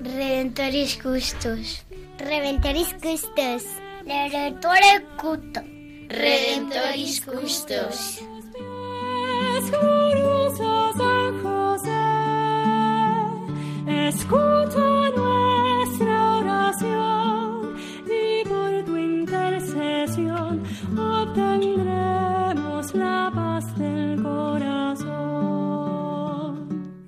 Redentoris Custos. Redentoris Custos. Redentore Cuto. Redentoris Custos. Escucha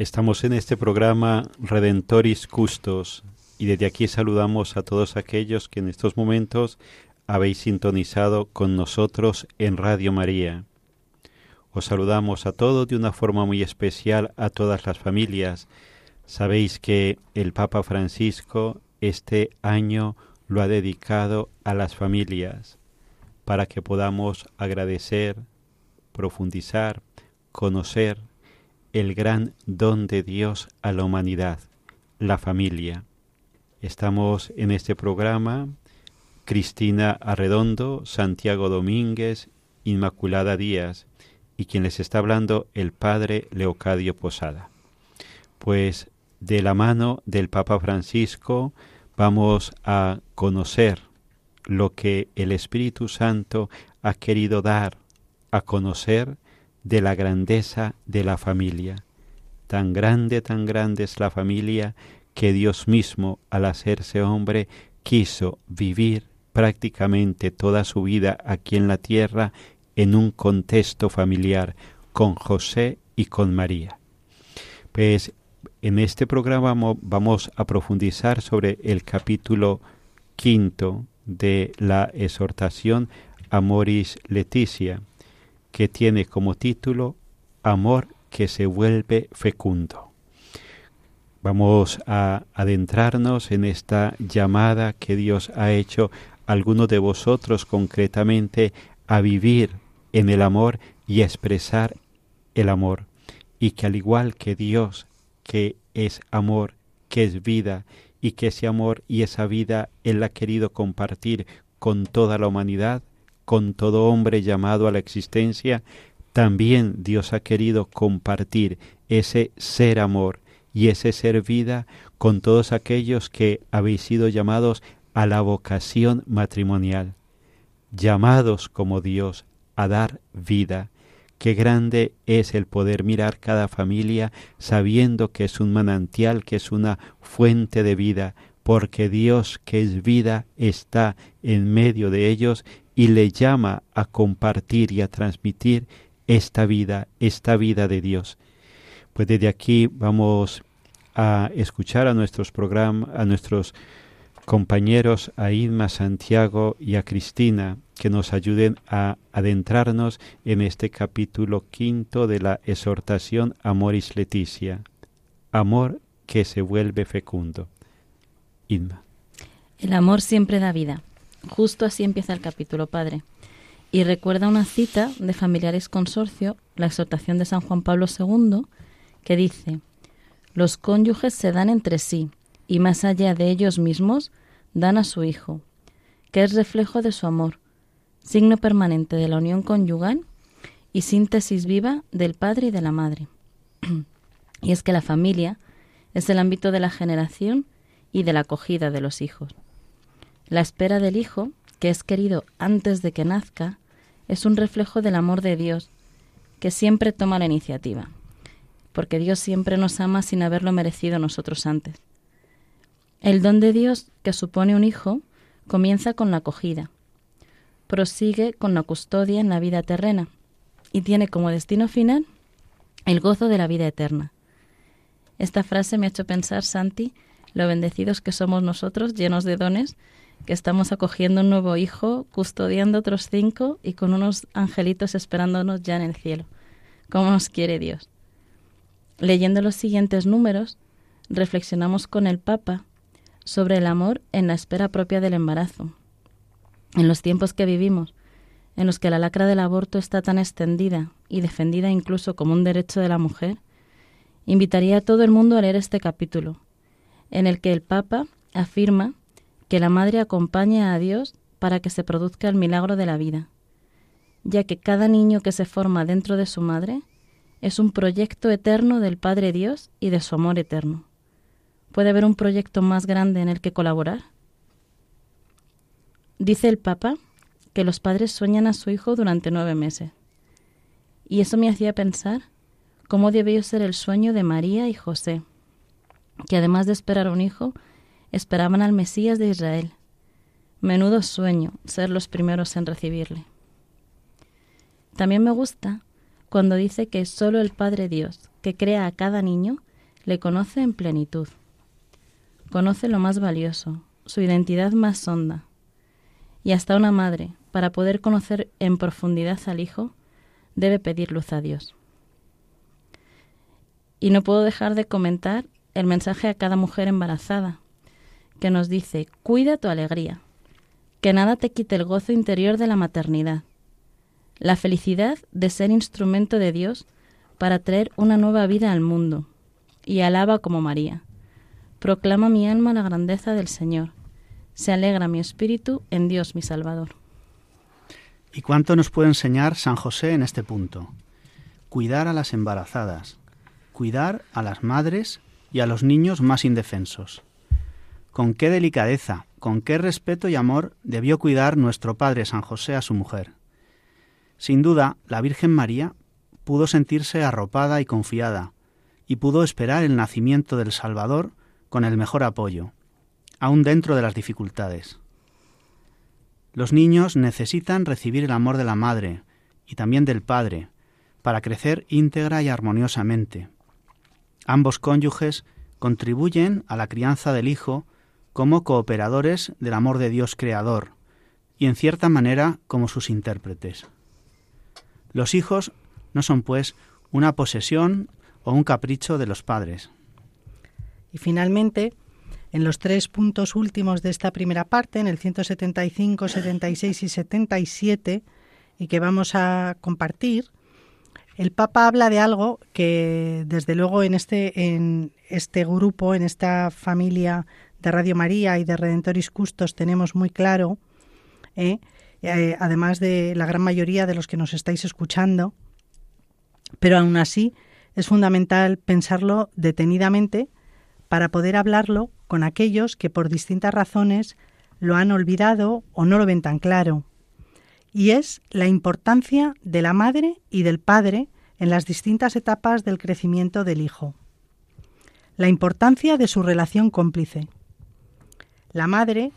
Estamos en este programa Redentoris Custos y desde aquí saludamos a todos aquellos que en estos momentos habéis sintonizado con nosotros en Radio María. Os saludamos a todos de una forma muy especial a todas las familias. Sabéis que el Papa Francisco este año lo ha dedicado a las familias para que podamos agradecer, profundizar, conocer el gran don de Dios a la humanidad, la familia. Estamos en este programa Cristina Arredondo, Santiago Domínguez, Inmaculada Díaz y quien les está hablando el Padre Leocadio Posada. Pues de la mano del Papa Francisco vamos a conocer lo que el Espíritu Santo ha querido dar a conocer de la grandeza de la familia. Tan grande, tan grande es la familia que Dios mismo, al hacerse hombre, quiso vivir prácticamente toda su vida aquí en la tierra en un contexto familiar con José y con María. Pues en este programa vamos a profundizar sobre el capítulo quinto de la exhortación Amoris Leticia, que tiene como título Amor que se vuelve fecundo. Vamos a adentrarnos en esta llamada que Dios ha hecho a algunos de vosotros concretamente a vivir en el amor y a expresar el amor, y que al igual que Dios, que es amor, que es vida, y que ese amor y esa vida Él ha querido compartir con toda la humanidad, con todo hombre llamado a la existencia, también Dios ha querido compartir ese ser amor y ese ser vida con todos aquellos que habéis sido llamados a la vocación matrimonial, llamados como Dios a dar vida. Qué grande es el poder mirar cada familia sabiendo que es un manantial, que es una fuente de vida, porque Dios, que es vida, está en medio de ellos y le llama a compartir y a transmitir esta vida, esta vida de Dios. Pues desde aquí vamos a escuchar a nuestros programas, a nuestros compañeros, a Inma, Santiago y a Cristina, que nos ayuden a adentrarnos en este capítulo quinto de la exhortación Amoris Leticia, amor que se vuelve fecundo. El amor siempre da vida. Justo así empieza el capítulo, Padre. Y recuerda una cita de Familiares Consorcio, la exhortación de San Juan Pablo II, que dice, los cónyuges se dan entre sí y más allá de ellos mismos dan a su hijo, que es reflejo de su amor, signo permanente de la unión conyugal y síntesis viva del padre y de la madre. Y es que la familia es el ámbito de la generación y de la acogida de los hijos. La espera del hijo, que es querido antes de que nazca, es un reflejo del amor de Dios, que siempre toma la iniciativa, porque Dios siempre nos ama sin haberlo merecido nosotros antes. El don de Dios que supone un hijo comienza con la acogida, prosigue con la custodia en la vida terrena y tiene como destino final el gozo de la vida eterna. Esta frase me ha hecho pensar, Santi, lo bendecidos que somos nosotros, llenos de dones, que estamos acogiendo un nuevo hijo, custodiando otros cinco y con unos angelitos esperándonos ya en el cielo. ¿Cómo nos quiere Dios? Leyendo los siguientes números, reflexionamos con el Papa sobre el amor en la espera propia del embarazo. En los tiempos que vivimos, en los que la lacra del aborto está tan extendida y defendida incluso como un derecho de la mujer, invitaría a todo el mundo a leer este capítulo, en el que el Papa afirma que la madre acompaña a Dios para que se produzca el milagro de la vida, ya que cada niño que se forma dentro de su madre es un proyecto eterno del Padre Dios y de su amor eterno. ¿Puede haber un proyecto más grande en el que colaborar? Dice el Papa que los padres sueñan a su hijo durante nueve meses. Y eso me hacía pensar cómo debió ser el sueño de María y José, que además de esperar un hijo, esperaban al Mesías de Israel. Menudo sueño ser los primeros en recibirle. También me gusta cuando dice que solo el Padre Dios, que crea a cada niño, le conoce en plenitud. Conoce lo más valioso, su identidad más honda. Y hasta una madre, para poder conocer en profundidad al Hijo, debe pedir luz a Dios. Y no puedo dejar de comentar el mensaje a cada mujer embarazada, que nos dice, cuida tu alegría, que nada te quite el gozo interior de la maternidad, la felicidad de ser instrumento de Dios para traer una nueva vida al mundo, y alaba como María. Proclama mi alma la grandeza del Señor, se alegra mi espíritu en Dios mi Salvador. ¿Y cuánto nos puede enseñar San José en este punto? Cuidar a las embarazadas, cuidar a las madres y a los niños más indefensos. Con qué delicadeza, con qué respeto y amor debió cuidar nuestro Padre San José a su mujer. Sin duda, la Virgen María pudo sentirse arropada y confiada, y pudo esperar el nacimiento del Salvador con el mejor apoyo, aun dentro de las dificultades. Los niños necesitan recibir el amor de la madre y también del padre para crecer íntegra y armoniosamente. Ambos cónyuges contribuyen a la crianza del hijo como cooperadores del amor de Dios Creador y en cierta manera como sus intérpretes. Los hijos no son, pues, una posesión o un capricho de los padres. Y finalmente, en los tres puntos últimos de esta primera parte, en el 175, 76 y 77, y que vamos a compartir, el Papa habla de algo que, desde luego, en este, en este grupo, en esta familia de Radio María y de Redentoris Custos tenemos muy claro, ¿eh? Eh, además de la gran mayoría de los que nos estáis escuchando, pero aún así es fundamental pensarlo detenidamente para poder hablarlo con aquellos que por distintas razones lo han olvidado o no lo ven tan claro. Y es la importancia de la madre y del padre en las distintas etapas del crecimiento del hijo. La importancia de su relación cómplice. La madre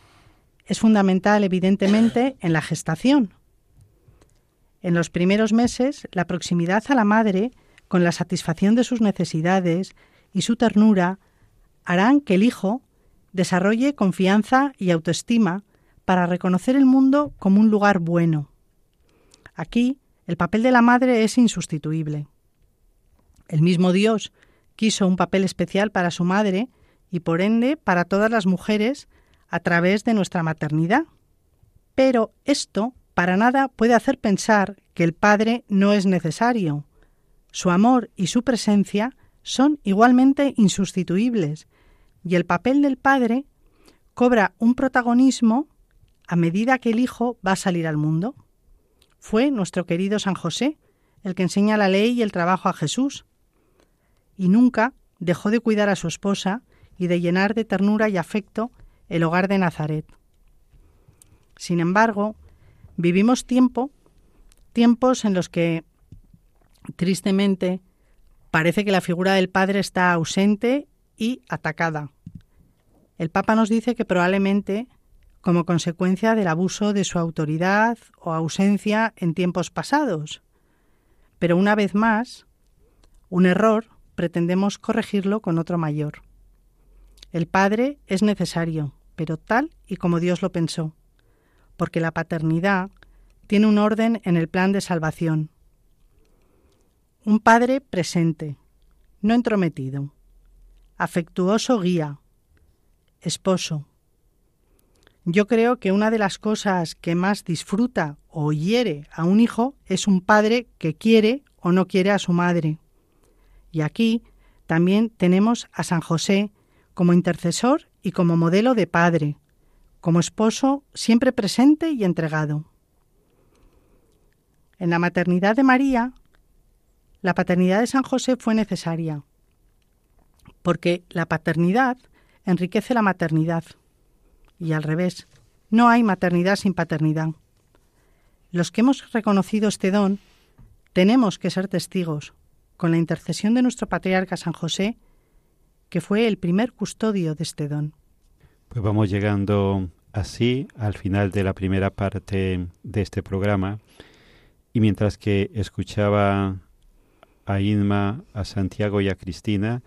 es fundamental, evidentemente, en la gestación. En los primeros meses, la proximidad a la madre, con la satisfacción de sus necesidades y su ternura, harán que el hijo desarrolle confianza y autoestima para reconocer el mundo como un lugar bueno. Aquí, el papel de la madre es insustituible. El mismo Dios quiso un papel especial para su madre y por ende para todas las mujeres a través de nuestra maternidad. Pero esto para nada puede hacer pensar que el Padre no es necesario. Su amor y su presencia son igualmente insustituibles, y el papel del Padre cobra un protagonismo a medida que el Hijo va a salir al mundo. Fue nuestro querido San José el que enseña la ley y el trabajo a Jesús. y nunca dejó de cuidar a su esposa y de llenar de ternura y afecto el hogar de Nazaret. Sin embargo, vivimos tiempo, tiempos en los que, tristemente, parece que la figura del Padre está ausente y atacada. El Papa nos dice que probablemente como consecuencia del abuso de su autoridad o ausencia en tiempos pasados. Pero una vez más, un error pretendemos corregirlo con otro mayor. El Padre es necesario, pero tal y como Dios lo pensó, porque la paternidad tiene un orden en el plan de salvación. Un Padre presente, no entrometido, afectuoso guía, esposo. Yo creo que una de las cosas que más disfruta o hiere a un hijo es un padre que quiere o no quiere a su madre. Y aquí también tenemos a San José como intercesor y como modelo de padre, como esposo siempre presente y entregado. En la maternidad de María, la paternidad de San José fue necesaria, porque la paternidad enriquece la maternidad y al revés, no hay maternidad sin paternidad. Los que hemos reconocido este don tenemos que ser testigos, con la intercesión de nuestro patriarca San José, que fue el primer custodio de este don. Pues vamos llegando así al final de la primera parte de este programa y mientras que escuchaba a Inma, a Santiago y a Cristina,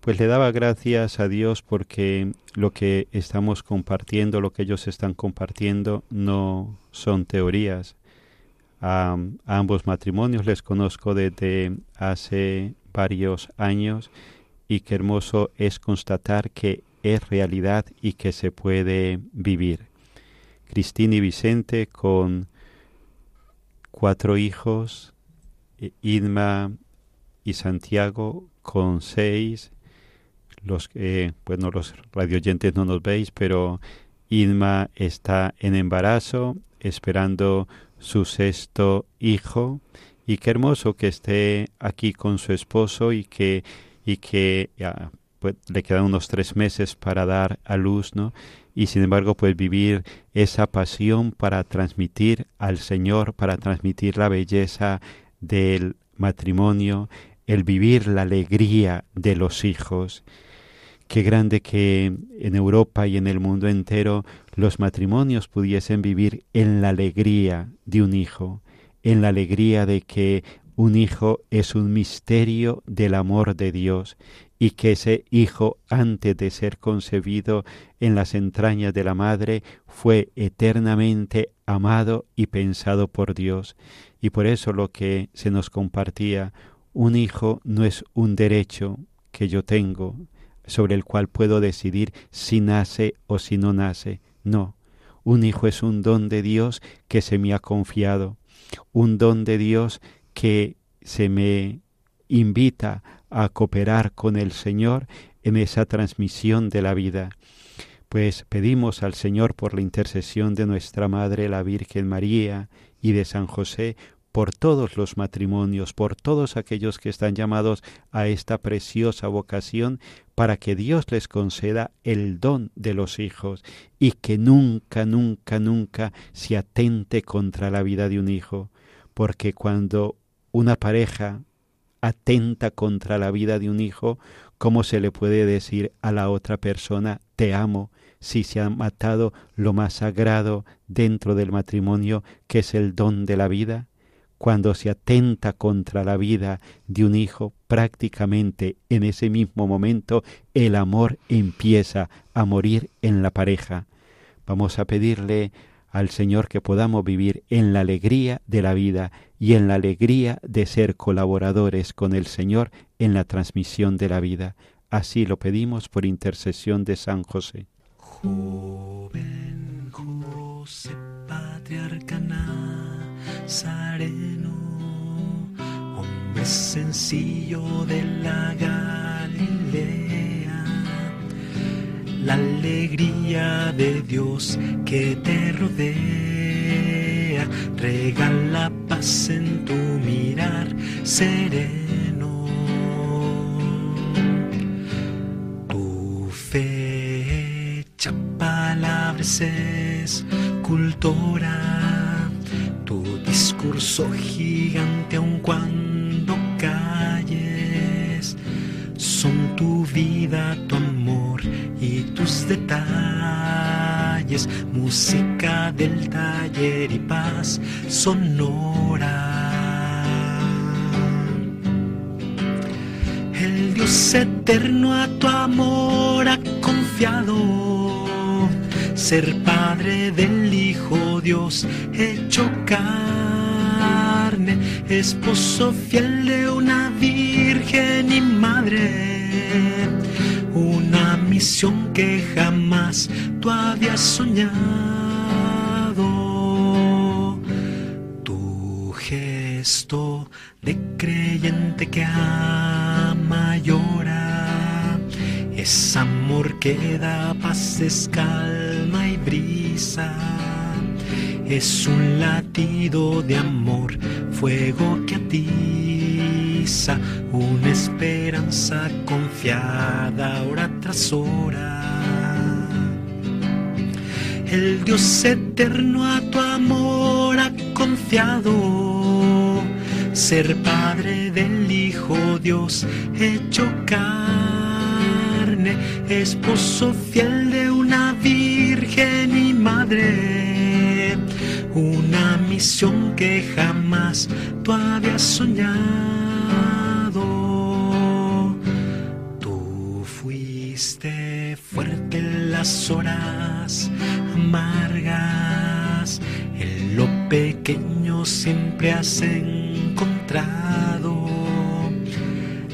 pues le daba gracias a Dios porque lo que estamos compartiendo, lo que ellos están compartiendo, no son teorías. A, ambos matrimonios les conozco desde hace varios años y qué hermoso es constatar que es realidad y que se puede vivir. Cristina y Vicente con cuatro hijos, Inma y Santiago con seis, los que, bueno, los radioyentes no nos veis, pero Inma está en embarazo, esperando su sexto hijo, y qué hermoso que esté aquí con su esposo y que, y que ya, pues, le quedan unos tres meses para dar a luz, ¿no? Y sin embargo, pues vivir esa pasión para transmitir al Señor, para transmitir la belleza del matrimonio, el vivir la alegría de los hijos. Qué grande que en Europa y en el mundo entero los matrimonios pudiesen vivir en la alegría de un hijo, en la alegría de que un hijo es un misterio del amor de Dios y que ese hijo antes de ser concebido en las entrañas de la madre fue eternamente amado y pensado por Dios. Y por eso lo que se nos compartía, un hijo no es un derecho que yo tengo, sobre el cual puedo decidir si nace o si no nace. No, un hijo es un don de Dios que se me ha confiado, un don de Dios que se me invita a cooperar con el Señor en esa transmisión de la vida. Pues pedimos al Señor por la intercesión de nuestra Madre la Virgen María y de San José por todos los matrimonios, por todos aquellos que están llamados a esta preciosa vocación, para que Dios les conceda el don de los hijos y que nunca, nunca, nunca se atente contra la vida de un hijo, porque cuando una pareja atenta contra la vida de un hijo, ¿cómo se le puede decir a la otra persona te amo si se ha matado lo más sagrado dentro del matrimonio, que es el don de la vida? cuando se atenta contra la vida de un hijo, prácticamente en ese mismo momento el amor empieza a morir en la pareja. Vamos a pedirle al Señor que podamos vivir en la alegría de la vida y en la alegría de ser colaboradores con el Señor en la transmisión de la vida. Así lo pedimos por intercesión de San José. Joven José, patriarca nazareno, hombre sencillo de la Galilea, la alegría de Dios que te rodea, regala paz en tu mirar sereno. Tu fe hecha palabras esculpura, tu discurso gigante aun cuando calles, son tu vida, tu amor y tus detalles música del taller y paz sonora. Eterno a tu amor ha confiado, ser padre del Hijo Dios hecho carne, esposo fiel de una virgen y madre, una misión que jamás tú habías soñado. Tu gesto de creyente que ama llora, es amor que da paz, es calma y brisa. Es un latido de amor, fuego que atiza, una esperanza confiada hora tras hora. El Dios eterno a tu amor ha confiado, ser padre del Hijo Dios hecho carne, esposo fiel de una virgen y madre, una misión que jamás tú habías soñado. Tú fuiste fuerte en las horas amargas, en lo pequeño siempre has encontrado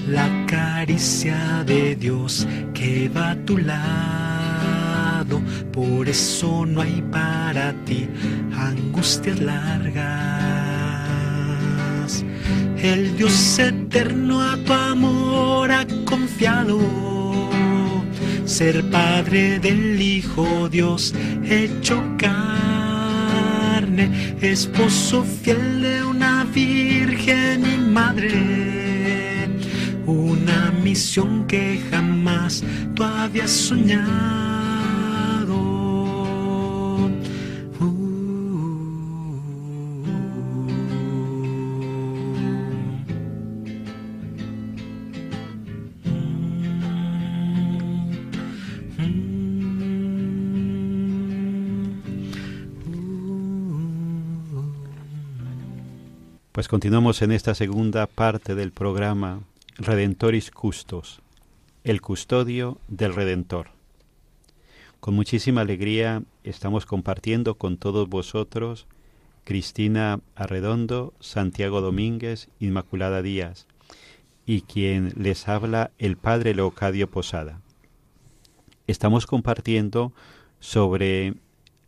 la caricia de Dios que va a tu lado, por eso no hay para ti angustias largas. El Dios eterno a tu amor ha confiado, ser padre del Hijo Dios hecho carne, esposo fiel de una virgen y madre, que jamás tú habías soñado. Pues continuamos en esta segunda parte del programa Redentoris Custos, el custodio del Redentor. Con muchísima alegría estamos compartiendo con todos vosotros Cristina Arredondo, Santiago Domínguez, Inmaculada Díaz y quien les habla el Padre Leocadio Posada. Estamos compartiendo sobre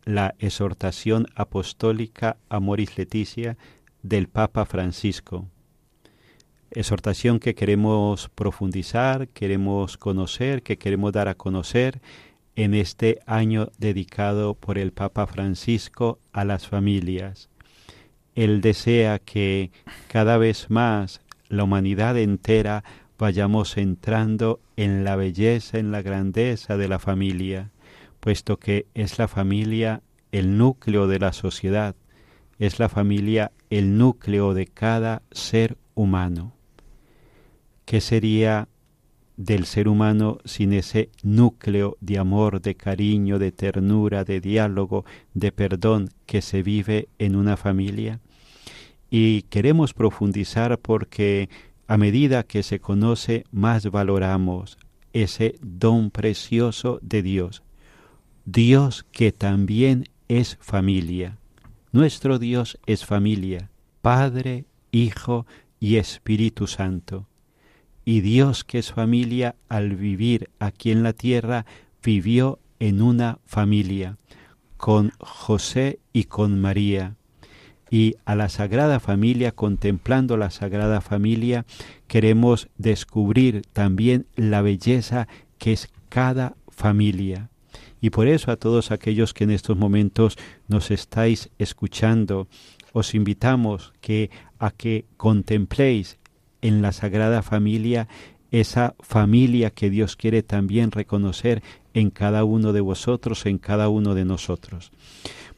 la exhortación apostólica Amoris Leticia del Papa Francisco. Exhortación que queremos profundizar, queremos conocer, que queremos dar a conocer en este año dedicado por el Papa Francisco a las familias. Él desea que cada vez más la humanidad entera vayamos entrando en la belleza, en la grandeza de la familia, puesto que es la familia el núcleo de la sociedad, es la familia el núcleo de cada ser humano. ¿Qué sería del ser humano sin ese núcleo de amor, de cariño, de ternura, de diálogo, de perdón que se vive en una familia? Y queremos profundizar porque a medida que se conoce, más valoramos ese don precioso de Dios. Dios que también es familia. Nuestro Dios es familia, Padre, Hijo y Espíritu Santo. Y Dios que es familia, al vivir aquí en la tierra, vivió en una familia, con José y con María. Y a la Sagrada Familia, contemplando la Sagrada Familia, queremos descubrir también la belleza que es cada familia. Y por eso a todos aquellos que en estos momentos nos estáis escuchando, os invitamos que a que contempléis en la Sagrada Familia esa familia que Dios quiere también reconocer en cada uno de vosotros, en cada uno de nosotros.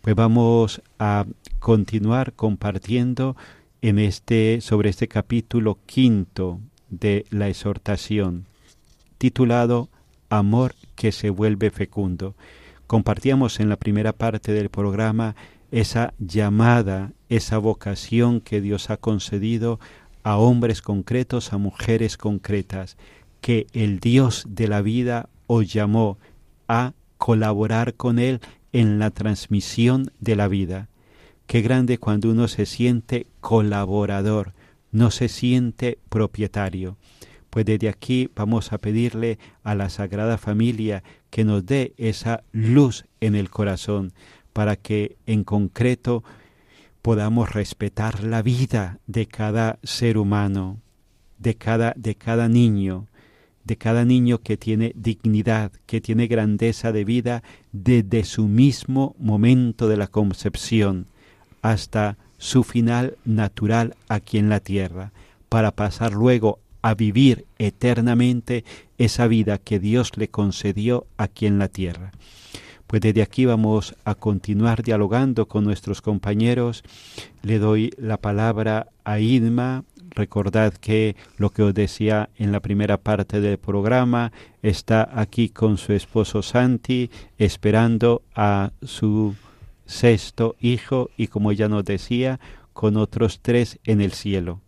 Pues vamos a continuar compartiendo en este sobre este capítulo quinto de la exhortación titulado Amor que se vuelve fecundo. Compartíamos en la primera parte del programa esa llamada, esa vocación que Dios ha concedido a hombres concretos, a mujeres concretas, que el Dios de la vida os llamó a colaborar con Él en la transmisión de la vida. Qué grande cuando uno se siente colaborador, no se siente propietario. Pues desde aquí vamos a pedirle a la Sagrada Familia que nos dé esa luz en el corazón para que en concreto podamos respetar la vida de cada ser humano, de cada, de cada niño, de cada niño que tiene dignidad, que tiene grandeza de vida desde su mismo momento de la concepción hasta su final natural aquí en la tierra, para pasar luego a vivir eternamente esa vida que Dios le concedió aquí en la tierra. Pues desde aquí vamos a continuar dialogando con nuestros compañeros. Le doy la palabra a Idma. Recordad que lo que os decía en la primera parte del programa está aquí con su esposo Santi, esperando a su sexto hijo y como ya nos decía, con otros tres en el cielo.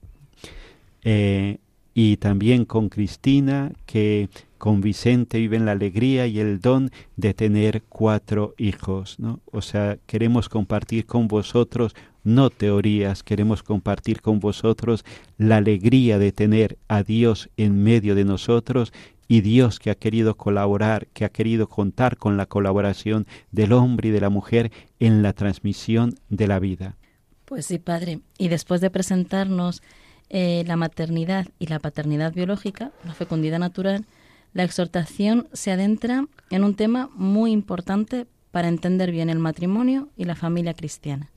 Eh, y también con Cristina, que con Vicente viven la alegría y el don de tener cuatro hijos, ¿no? O sea, queremos compartir con vosotros no teorías, queremos compartir con vosotros la alegría de tener a Dios en medio de nosotros y Dios que ha querido colaborar, que ha querido contar con la colaboración del hombre y de la mujer en la transmisión de la vida. Pues sí, padre. Y después de presentarnos eh, la maternidad y la paternidad biológica, la fecundidad natural, la exhortación se adentra en un tema muy importante para entender bien el matrimonio y la familia cristiana,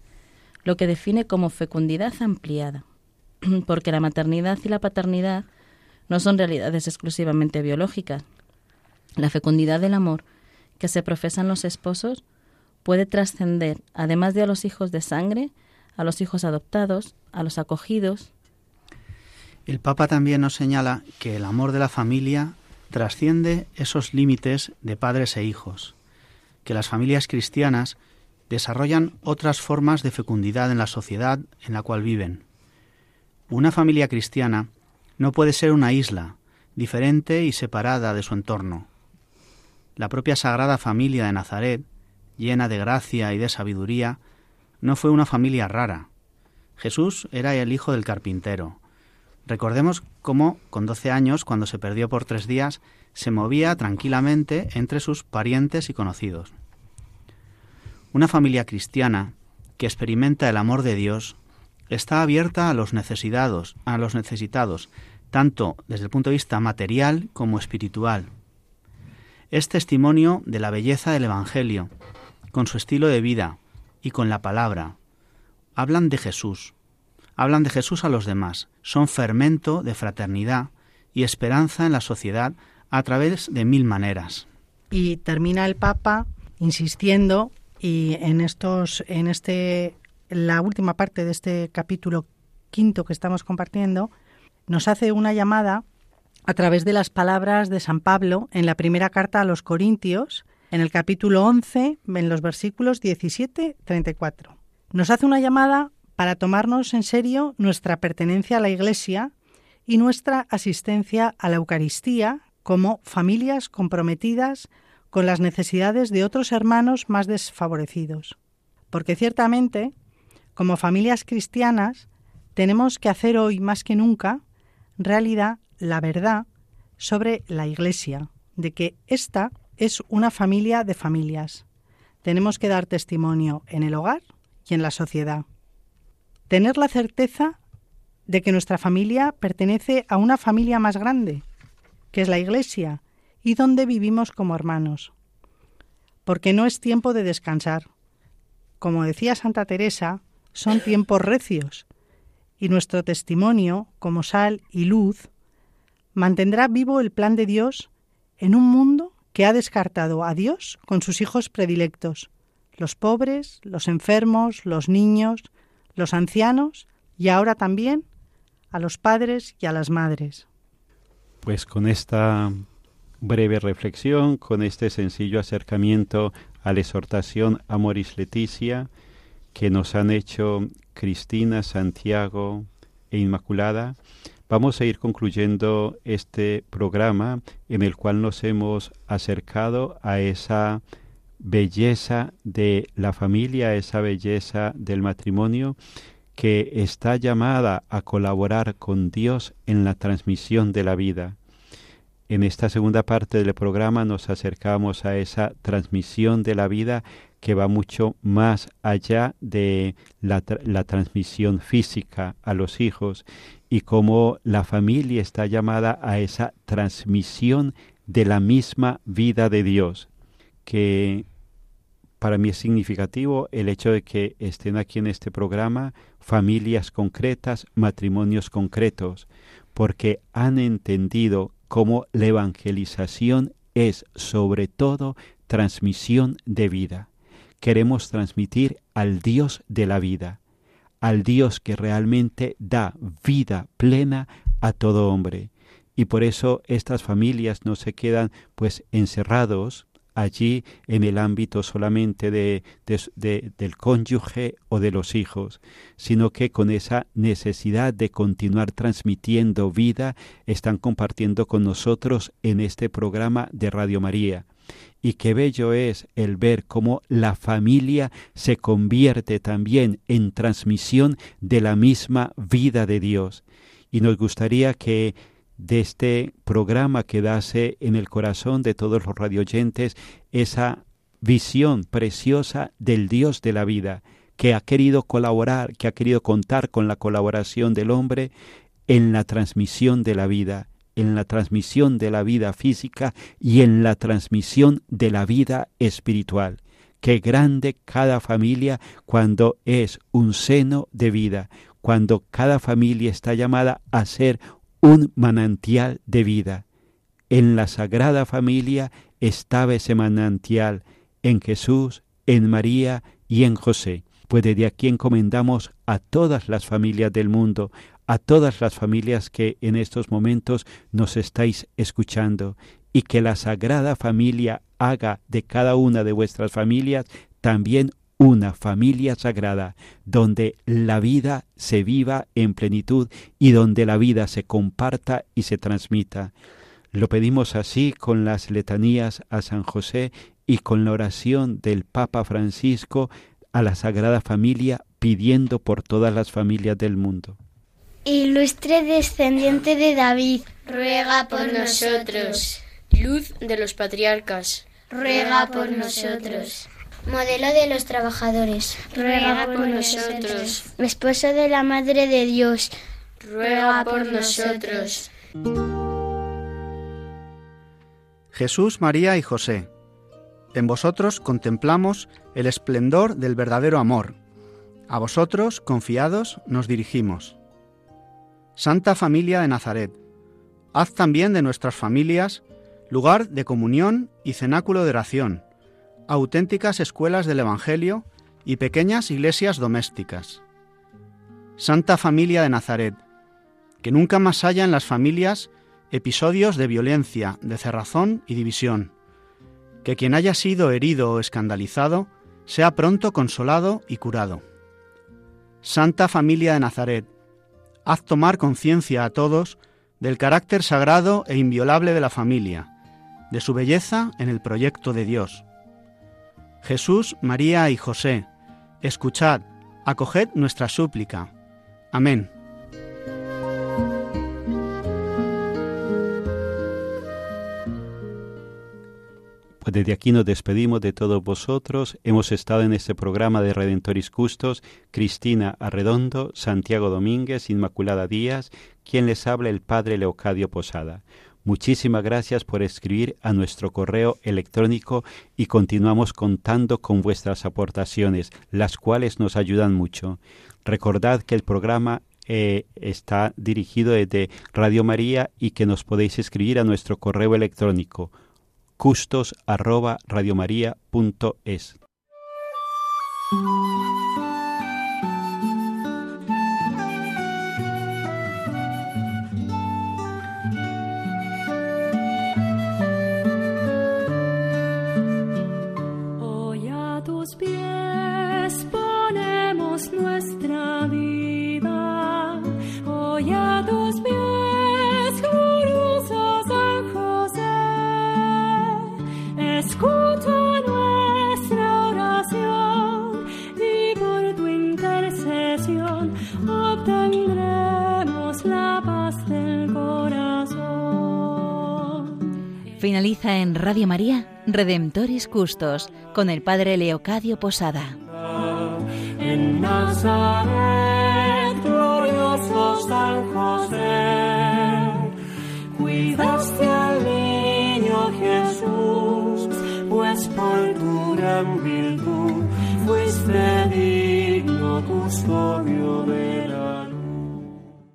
lo que define como fecundidad ampliada, porque la maternidad y la paternidad no son realidades exclusivamente biológicas. La fecundidad del amor que se profesan los esposos puede trascender, además de a los hijos de sangre, a los hijos adoptados, a los acogidos. El Papa también nos señala que el amor de la familia trasciende esos límites de padres e hijos, que las familias cristianas desarrollan otras formas de fecundidad en la sociedad en la cual viven. Una familia cristiana no puede ser una isla, diferente y separada de su entorno. La propia Sagrada Familia de Nazaret, llena de gracia y de sabiduría, no fue una familia rara. Jesús era el hijo del carpintero, Recordemos cómo, con 12 años, cuando se perdió por tres días, se movía tranquilamente entre sus parientes y conocidos. Una familia cristiana que experimenta el amor de Dios está abierta a los necesitados, a los necesitados, tanto desde el punto de vista material como espiritual. Es testimonio de la belleza del Evangelio, con su estilo de vida y con la palabra. Hablan de Jesús, hablan de Jesús a los demás, son fermento de fraternidad y esperanza en la sociedad a través de mil maneras. Y termina el Papa insistiendo y en estos en este la última parte de este capítulo quinto que estamos compartiendo nos hace una llamada a través de las palabras de San Pablo en la primera carta a los Corintios, en el capítulo 11, en los versículos 17-34. Nos hace una llamada para tomarnos en serio nuestra pertenencia a la Iglesia y nuestra asistencia a la Eucaristía como familias comprometidas con las necesidades de otros hermanos más desfavorecidos. Porque ciertamente, como familias cristianas, tenemos que hacer hoy más que nunca realidad la verdad sobre la Iglesia, de que esta es una familia de familias. Tenemos que dar testimonio en el hogar y en la sociedad tener la certeza de que nuestra familia pertenece a una familia más grande, que es la Iglesia, y donde vivimos como hermanos. Porque no es tiempo de descansar. Como decía Santa Teresa, son tiempos recios, y nuestro testimonio, como sal y luz, mantendrá vivo el plan de Dios en un mundo que ha descartado a Dios con sus hijos predilectos, los pobres, los enfermos, los niños, los ancianos y ahora también a los padres y a las madres. Pues con esta breve reflexión, con este sencillo acercamiento a la exhortación Amoris Leticia que nos han hecho Cristina, Santiago e Inmaculada, vamos a ir concluyendo este programa en el cual nos hemos acercado a esa belleza de la familia, esa belleza del matrimonio que está llamada a colaborar con Dios en la transmisión de la vida. En esta segunda parte del programa nos acercamos a esa transmisión de la vida que va mucho más allá de la, transmisión física a los hijos y cómo la familia está llamada a esa transmisión de la misma vida de Dios, que para mí es significativo el hecho de que estén aquí en este programa familias concretas, matrimonios concretos, porque han entendido cómo la evangelización es sobre todo transmisión de vida. Queremos transmitir al Dios de la vida, al Dios que realmente da vida plena a todo hombre. Y por eso estas familias no se quedan pues encerrados allí en el ámbito solamente de, de, del cónyuge o de los hijos, sino que con esa necesidad de continuar transmitiendo vida están compartiendo con nosotros en este programa de Radio María. Y qué bello es el ver cómo la familia se convierte también en transmisión de la misma vida de Dios. Y nos gustaría que de este programa quedase en el corazón de todos los radioyentes esa visión preciosa del Dios de la vida, que ha querido colaborar, que ha querido contar con la colaboración del hombre en la transmisión de la vida, en la transmisión de la vida física y en la transmisión de la vida espiritual. Qué grande cada familia cuando es un seno de vida, cuando cada familia está llamada a ser un manantial de vida. En la Sagrada Familia estaba ese manantial, en Jesús, en María y en José. Pues desde aquí encomendamos a todas las familias del mundo, a todas las familias que en estos momentos nos estáis escuchando, y que la Sagrada Familia haga de cada una de vuestras familias también una familia sagrada donde la vida se viva en plenitud y donde la vida se comparta y se transmita. Lo pedimos así con las letanías a San José y con la oración del Papa Francisco a la Sagrada Familia pidiendo por todas las familias del mundo. Ilustre descendiente de David, ruega por nosotros. Luz de los patriarcas, ruega por nosotros modelo de los trabajadores, ruega por nosotros. Esposo de la Madre de Dios, ruega por nosotros. Jesús, María y José, en vosotros contemplamos el esplendor del verdadero amor. A vosotros, confiados, nos dirigimos. Santa Familia de Nazaret, haz también de nuestras familias lugar de comunión y cenáculo de oración auténticas escuelas del Evangelio y pequeñas iglesias domésticas. Santa Familia de Nazaret, que nunca más haya en las familias episodios de violencia, de cerrazón y división. Que quien haya sido herido o escandalizado sea pronto consolado y curado. Santa Familia de Nazaret, haz tomar conciencia a todos del carácter sagrado e inviolable de la familia, de su belleza en el proyecto de Dios Jesús, María y José, escuchad, acoged nuestra súplica. Amén. Pues desde aquí nos despedimos de todos vosotros. Hemos estado en este programa de Redentoris Custos, Cristina Arredondo, Santiago Domínguez, Inmaculada Díaz, quien les habla el Padre Leocadio Posada. Muchísimas gracias por escribir a nuestro correo electrónico y continuamos contando con vuestras aportaciones, las cuales nos ayudan mucho. Recordad que el programa eh, está dirigido desde Radio María y que nos podéis escribir a nuestro correo electrónico custos. En Radio María Redemptoris Custos con el Padre Leocadio Posada. En San José, cuidaste